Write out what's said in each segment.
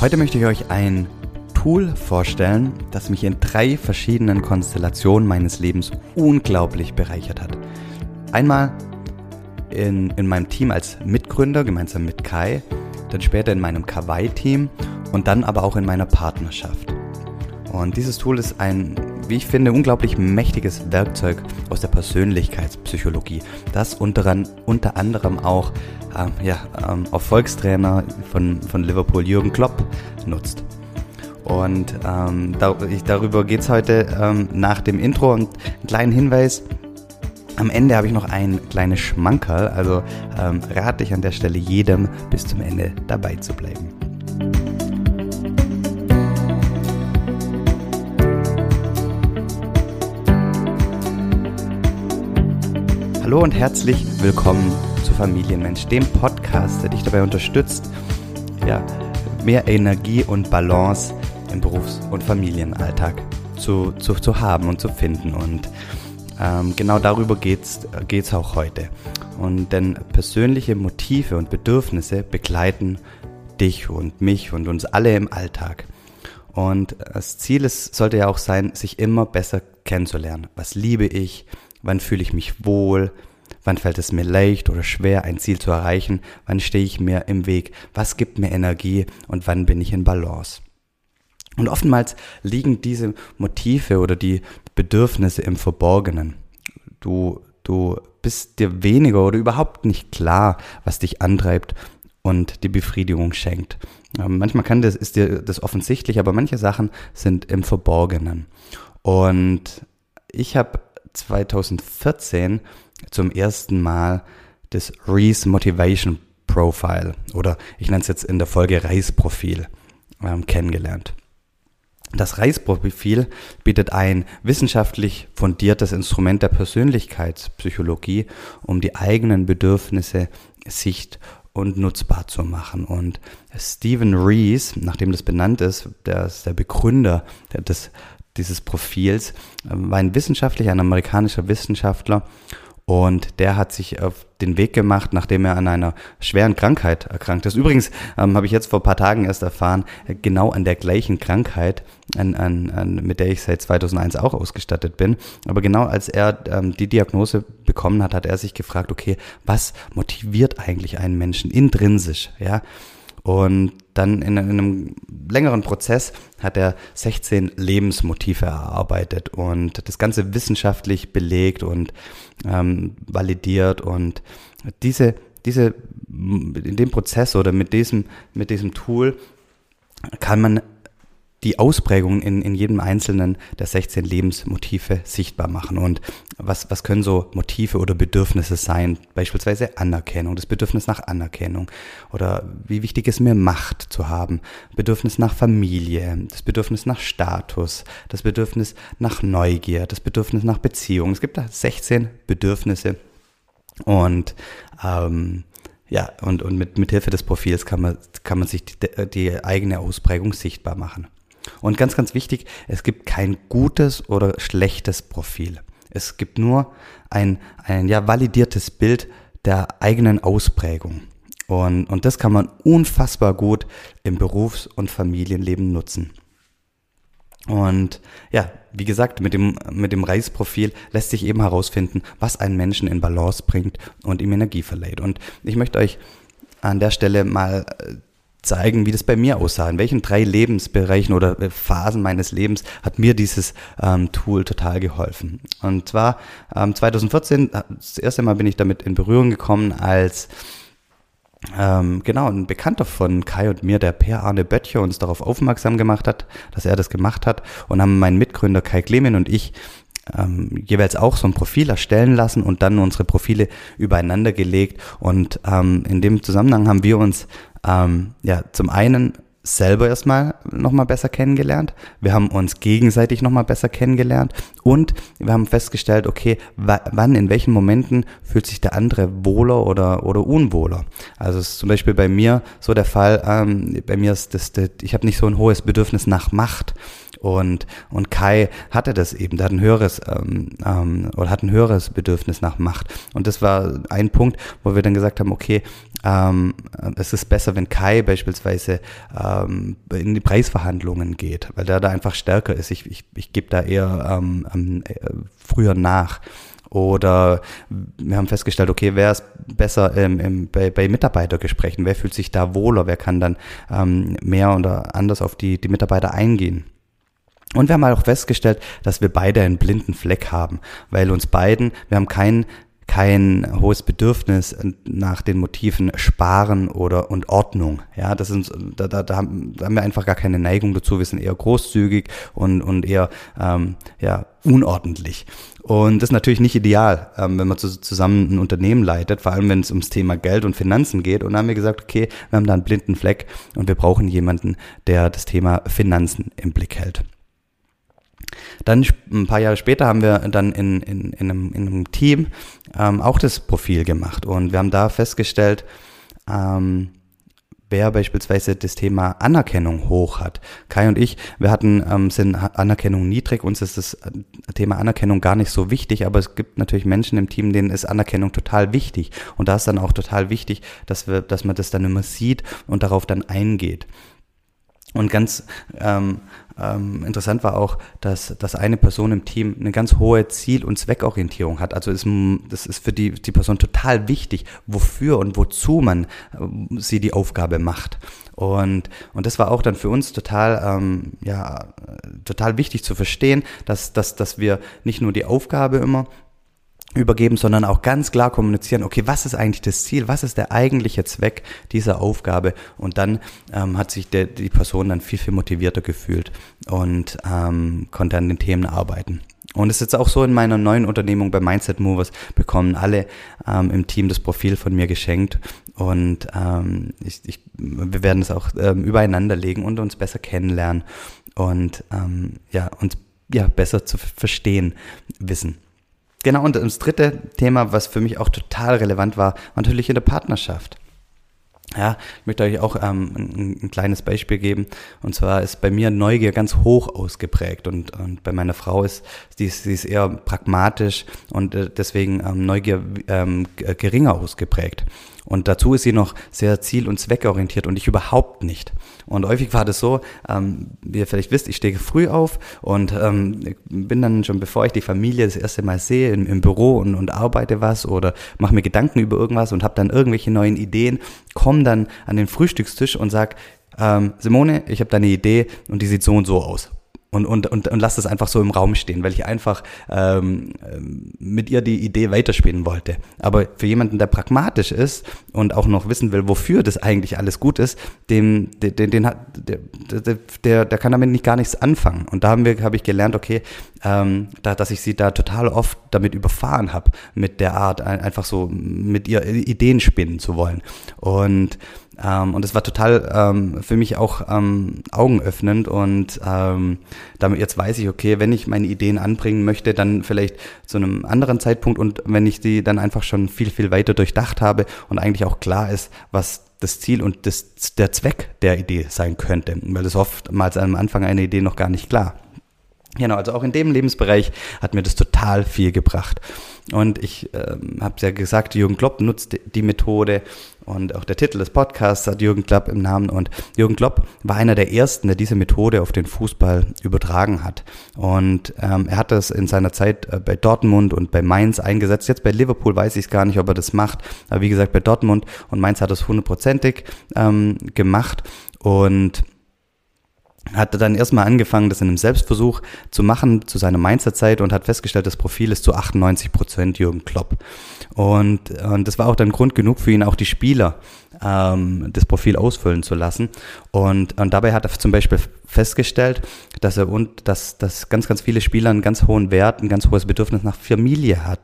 Heute möchte ich euch ein Tool vorstellen, das mich in drei verschiedenen Konstellationen meines Lebens unglaublich bereichert hat. Einmal in, in meinem Team als Mitgründer gemeinsam mit Kai, dann später in meinem Kawaii-Team und dann aber auch in meiner Partnerschaft. Und dieses Tool ist ein, wie ich finde, unglaublich mächtiges Werkzeug aus der Persönlichkeitspsychologie, das unter, anderem auch ähm, ja, ähm, Erfolgstrainer von, von Liverpool Jürgen Klopp nutzt. Und ähm, da, ich, darüber geht es heute ähm, nach dem Intro und einen kleinen Hinweis. Am Ende habe ich noch ein kleines Schmankerl, also ähm, rate ich an der Stelle jedem bis zum Ende dabei zu bleiben. Hallo und herzlich willkommen zu Familienmensch, dem Podcast, der dich dabei unterstützt, ja, mehr Energie und Balance im Berufs- und Familienalltag zu, zu, zu haben und zu finden. Und ähm, genau darüber geht es auch heute. Und denn persönliche Motive und Bedürfnisse begleiten dich und mich und uns alle im Alltag. Und das Ziel ist, sollte ja auch sein, sich immer besser kennenzulernen. Was liebe ich? Wann fühle ich mich wohl? Wann fällt es mir leicht oder schwer, ein Ziel zu erreichen? Wann stehe ich mir im Weg? Was gibt mir Energie und wann bin ich in Balance? Und oftmals liegen diese Motive oder die Bedürfnisse im Verborgenen. Du, du bist dir weniger oder überhaupt nicht klar, was dich antreibt und die Befriedigung schenkt. Ähm, manchmal kann das, ist dir das offensichtlich, aber manche Sachen sind im Verborgenen. Und ich habe 2014 zum ersten Mal das Reese Motivation Profile oder ich nenne es jetzt in der Folge Reisprofil ähm, kennengelernt. Das Reisprofil bietet ein wissenschaftlich fundiertes Instrument der Persönlichkeitspsychologie, um die eigenen Bedürfnisse sicht- und nutzbar zu machen. Und Stephen Rees, nachdem das benannt ist, der ist der Begründer des dieses Profils, ähm, war ein wissenschaftlicher, ein amerikanischer Wissenschaftler und der hat sich auf den Weg gemacht, nachdem er an einer schweren Krankheit erkrankt ist. Übrigens ähm, habe ich jetzt vor ein paar Tagen erst erfahren, äh, genau an der gleichen Krankheit, an, an, an, mit der ich seit 2001 auch ausgestattet bin. Aber genau als er ähm, die Diagnose bekommen hat, hat er sich gefragt, okay, was motiviert eigentlich einen Menschen intrinsisch? Ja, und dann in, einem längeren Prozess hat er 16 Lebensmotive erarbeitet und das Ganze wissenschaftlich belegt und ähm, validiert. Und diese, diese, in dem Prozess oder mit diesem, mit diesem Tool kann man die Ausprägungen in, in jedem einzelnen der 16 Lebensmotive sichtbar machen. Und was, was können so Motive oder Bedürfnisse sein? Beispielsweise Anerkennung, das Bedürfnis nach Anerkennung. Oder wie wichtig es mir Macht zu haben. Bedürfnis nach Familie, das Bedürfnis nach Status, das Bedürfnis nach Neugier, das Bedürfnis nach Beziehung. Es gibt da 16 Bedürfnisse. Und ähm, ja, und, und mit, mit Hilfe des Profils kann man, kann man sich die, die eigene Ausprägung sichtbar machen. Und ganz, ganz wichtig, es gibt kein gutes oder schlechtes Profil. Es gibt nur ein, ein ja, validiertes Bild der eigenen Ausprägung. Und, und das kann man unfassbar gut im Berufs- und Familienleben nutzen. Und ja, wie gesagt, mit dem, mit dem Reisprofil lässt sich eben herausfinden, was einen Menschen in Balance bringt und ihm Energie verleiht. Und ich möchte euch an der Stelle mal äh, zeigen, wie das bei mir aussah. In welchen drei Lebensbereichen oder äh, Phasen meines Lebens hat mir dieses ähm, Tool total geholfen. Und zwar ähm, 2014, äh, das erste Mal bin ich damit in Berührung gekommen, als ähm, genau, ein Bekannter von Kai und mir, der Per Arne Böttcher, uns darauf aufmerksam gemacht hat, dass er das gemacht hat und haben mein Mitgründer Kai Klemin und ich ähm, jeweils auch so ein Profil erstellen lassen und dann unsere Profile übereinander gelegt. Und ähm, in dem Zusammenhang haben wir uns ähm, ja zum einen selber erstmal nochmal besser kennengelernt. Wir haben uns gegenseitig nochmal besser kennengelernt und wir haben festgestellt, okay, wann, in welchen Momenten fühlt sich der andere wohler oder, oder unwohler. Also es ist zum Beispiel bei mir so der Fall, ähm, bei mir ist das, das ich habe nicht so ein hohes Bedürfnis nach Macht Und, und Kai hatte das eben, der hat ein höheres ähm, ähm, oder hat ein höheres Bedürfnis nach Macht. Und das war ein Punkt, wo wir dann gesagt haben, okay, ähm, es ist besser, wenn Kai beispielsweise ähm, in die Preisverhandlungen geht, weil der da einfach stärker ist. Ich, ich, ich gebe da eher ähm, äh, früher nach. Oder wir haben festgestellt, okay, wer ist besser ähm, im, bei, bei Mitarbeitergesprächen? Wer fühlt sich da wohler? Wer kann dann ähm, mehr oder anders auf die, die Mitarbeiter eingehen? Und wir haben auch festgestellt, dass wir beide einen blinden Fleck haben, weil uns beiden, wir haben keinen kein hohes Bedürfnis nach den Motiven Sparen oder und Ordnung. Ja, das ist da, da, da, haben, da wir einfach gar keine Neigung dazu. Wir sind eher großzügig und, und eher ähm, ja, unordentlich. Und das ist natürlich nicht ideal, ähm, wenn man zu, zusammen ein Unternehmen leitet, vor allem wenn es ums Thema Geld und Finanzen geht. Und dann haben wir gesagt, okay, wir haben da einen blinden Fleck und wir brauchen jemanden, der das Thema Finanzen im Blick hält. Dann ein paar Jahre später haben wir dann in, in, in, einem, in einem Team ähm, auch das Profil gemacht und wir haben da festgestellt, ähm, wer beispielsweise das Thema Anerkennung hoch hat. Kai und ich, wir hatten ähm, sind Anerkennung niedrig, uns ist das Thema Anerkennung gar nicht so wichtig, aber es gibt natürlich Menschen im Team, denen ist Anerkennung total wichtig und da ist dann auch total wichtig, dass wir, dass man das dann immer sieht und darauf dann eingeht. Und ganz ähm, ähm, interessant war auch, dass, dass eine Person im Team eine ganz hohe Ziel- und Zweckorientierung hat. Also ist, das ist für die, die Person total wichtig, wofür und wozu man äh, sie die Aufgabe macht. Und, und das war auch dann für uns total, ähm, ja, total wichtig zu verstehen, dass, dass, dass wir nicht nur die Aufgabe immer übergeben, sondern auch ganz klar kommunizieren, okay, was ist eigentlich das Ziel, was ist der eigentliche Zweck dieser Aufgabe und dann ähm, hat sich der, die Person dann viel, viel motivierter gefühlt und ähm, konnte an den Themen arbeiten. Und es ist jetzt auch so in meiner neuen Unternehmung bei Mindset Movers bekommen alle ähm, im Team das Profil von mir geschenkt und ähm, ich, ich, wir werden es auch ähm, übereinander legen und uns besser kennenlernen und ähm, ja uns ja besser zu verstehen wissen. Genau, und das dritte Thema, was für mich auch total relevant war, war natürlich in der Partnerschaft. Ja, ich möchte euch auch ähm, ein, ein, kleines Beispiel geben. Und zwar ist bei mir Neugier ganz hoch ausgeprägt und, und bei meiner Frau ist die, ist, ist eher pragmatisch und äh, deswegen ähm, Neugier ähm, geringer ausgeprägt. Und dazu ist sie noch sehr ziel- und zweckorientiert und ich überhaupt nicht. Und häufig war das so, ähm, wie ihr vielleicht wisst, ich stehe früh auf und ähm, bin dann schon, bevor ich die Familie das erste Mal sehe, im, im Büro und, und arbeite was oder mache mir Gedanken über irgendwas und habe dann irgendwelche neuen Ideen, komme dann an den Frühstückstisch und sag, ähm, Simone, ich habe da eine Idee und die sieht so und so aus und, und, und, und lass das einfach so im Raum stehen, weil ich einfach ähm, mit ihr die Idee weiterspielen wollte. Aber für jemanden, der pragmatisch ist und auch noch wissen will, wofür das eigentlich alles gut ist, dem, den, den, den hat, der, der, der, der kann damit nicht gar nichts anfangen. Und da haben wir, habe ich gelernt, okay, ähm, da, dass ich sie da total oft damit überfahren habe, mit der Art, einfach so mit ihr Ideen spinnen zu wollen. Und ähm, und es war total ähm, für mich auch ähm, augenöffnend und ähm, damit jetzt weiß ich, okay, wenn ich meine Ideen anbringen möchte, dann vielleicht zu einem anderen Zeitpunkt und wenn ich die dann einfach schon viel, viel weiter durchdacht habe und eigentlich auch klar ist, was das Ziel und das, der Zweck der Idee sein könnte, weil das oftmals am Anfang eine Idee noch gar nicht klar. Genau, also auch in dem Lebensbereich hat mir das total viel gebracht. Und ich ähm, habe ja gesagt, Jürgen Klopp nutzt die Methode und auch der Titel des Podcasts hat Jürgen Klopp im Namen. Und Jürgen Klopp war einer der ersten, der diese Methode auf den Fußball übertragen hat. Und ähm, er hat das in seiner Zeit äh, bei Dortmund und bei Mainz eingesetzt. Jetzt bei Liverpool weiß ich es gar nicht, ob er das macht. Aber wie gesagt, bei Dortmund und Mainz hat es hundertprozentig ähm, gemacht. Und hat dann erstmal angefangen, das in einem Selbstversuch zu machen zu seiner Mainzer-Zeit und hat festgestellt, das Profil ist zu 98 Prozent Jürgen Klopp. Und, und das war auch dann Grund genug für ihn, auch die Spieler ähm, das Profil ausfüllen zu lassen. Und, und dabei hat er zum Beispiel festgestellt, dass er und dass, dass ganz, ganz viele Spieler einen ganz hohen Wert, ein ganz hohes Bedürfnis nach Familie hat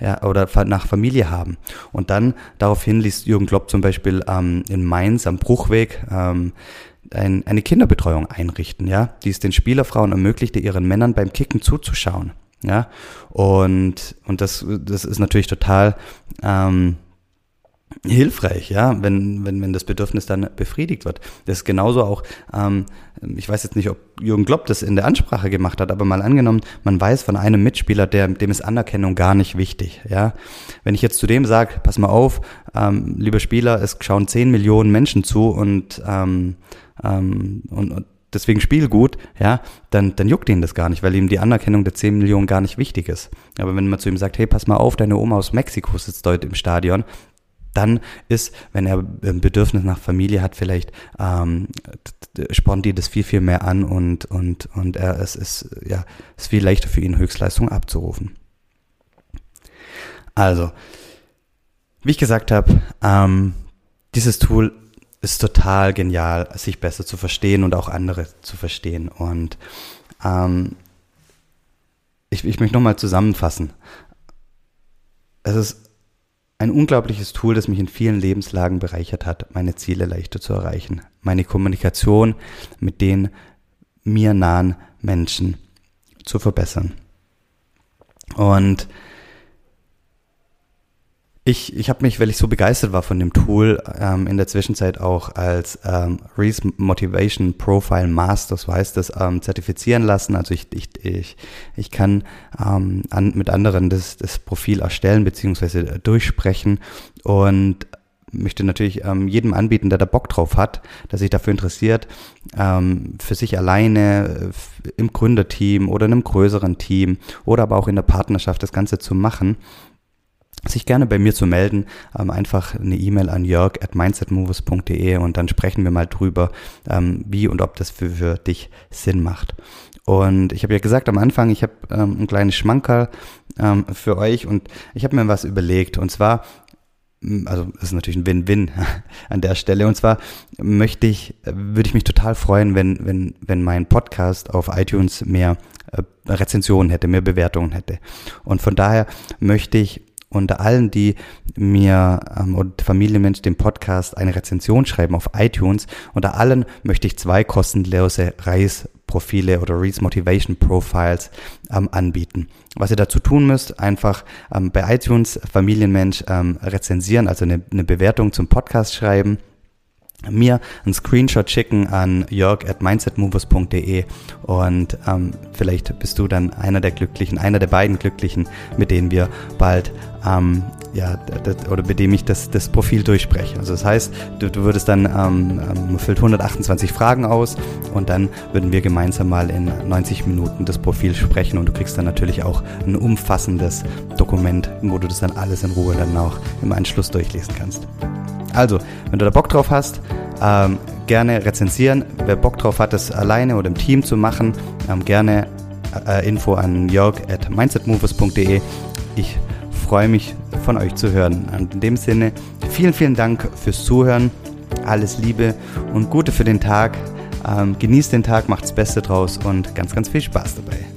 ja, oder nach Familie haben. Und dann daraufhin ließ Jürgen Klopp zum Beispiel ähm, in Mainz am Bruchweg ähm, ein, eine Kinderbetreuung einrichten, ja, die es den Spielerfrauen ermöglichte, ihren Männern beim Kicken zuzuschauen. Ja, und, und das, das ist natürlich total ähm, hilfreich, ja, wenn, wenn, wenn das Bedürfnis dann befriedigt wird. Das ist genauso auch, ähm, ich weiß jetzt nicht, ob Jürgen Klopp das in der Ansprache gemacht hat, aber mal angenommen, man weiß von einem Mitspieler, der, dem ist Anerkennung gar nicht wichtig, ja. Wenn ich jetzt zu dem sage, pass mal auf, ähm, lieber Spieler, es schauen 10 Millionen Menschen zu und, ähm, ähm, und, und deswegen spiel gut, ja, dann, dann juckt ihn das gar nicht, weil ihm die Anerkennung der 10 Millionen gar nicht wichtig ist. Aber wenn man zu ihm sagt, hey, pass mal auf, deine Oma aus Mexiko sitzt dort im Stadion, dann ist, wenn er ein Bedürfnis nach Familie hat, vielleicht ähm, spornt die das viel, viel mehr an und, und, und er, es ist, ja, ist viel leichter für ihn, Höchstleistung abzurufen. Also, wie ich gesagt habe, ähm, dieses Tool ist total genial, sich besser zu verstehen und auch andere zu verstehen. Und ähm, ich, ich möchte nochmal zusammenfassen. Es ist ein unglaubliches Tool, das mich in vielen Lebenslagen bereichert hat, meine Ziele leichter zu erreichen, meine Kommunikation mit den mir nahen Menschen zu verbessern. Und ich, ich habe mich, weil ich so begeistert war von dem Tool, ähm, in der Zwischenzeit auch als ähm, Reese Motivation Profile Master, so heißt das, ähm, zertifizieren lassen. Also ich, ich, ich, ich kann ähm, an, mit anderen das, das Profil erstellen bzw. durchsprechen und möchte natürlich ähm, jedem anbieten, der da Bock drauf hat, der sich dafür interessiert, ähm, für sich alleine äh, im Gründerteam oder in einem größeren Team oder aber auch in der Partnerschaft das Ganze zu machen sich gerne bei mir zu melden, ähm, einfach eine E-Mail an jörg at mindsetmovers.de und dann sprechen wir mal drüber, ähm, wie und ob das für, für dich Sinn macht. Und ich habe ja gesagt am Anfang, ich habe ähm, ein kleines Schmankerl ähm, für euch und ich habe mir was überlegt und zwar also das ist natürlich ein Win-Win an der Stelle. Und zwar möchte ich, würde ich mich total freuen, wenn, wenn, wenn mein Podcast auf iTunes mehr äh, Rezensionen hätte, mehr Bewertungen hätte. Und von daher möchte ich unter allen, die mir ähm, und Familienmensch den Podcast eine Rezension schreiben auf iTunes, unter allen möchte ich zwei kostenlose Reisprofile oder Reese Motivation Profiles ähm, anbieten. Was ihr dazu tun müsst, einfach ähm, bei iTunes Familienmensch ähm, rezensieren, also eine, eine Bewertung zum Podcast schreiben mir einen Screenshot schicken an jörg at mindsetmovers.de und ähm, vielleicht bist du dann einer der Glücklichen, einer der beiden Glücklichen, mit denen wir bald ähm, ja, oder mit dem ich das, das Profil durchspreche. Also das heißt, du, du würdest dann, ähm, ähm füllt 128 Fragen aus und dann würden wir gemeinsam mal in 90 Minuten das Profil sprechen und du kriegst dann natürlich auch ein umfassendes Dokument, wo du das dann alles in Ruhe dann auch im Anschluss durchlesen kannst. Also, wenn du da Bock drauf hast, ähm, gerne rezensieren. Wer Bock drauf hat, das alleine oder im Team zu machen, ähm, gerne äh, Info an jörg at mindsetmovers.de. Ich freue mich von euch zu hören. Und in dem Sinne, vielen, vielen Dank fürs Zuhören. Alles Liebe und Gute für den Tag. Ähm, genießt den Tag, macht das Beste draus und ganz, ganz viel Spaß dabei.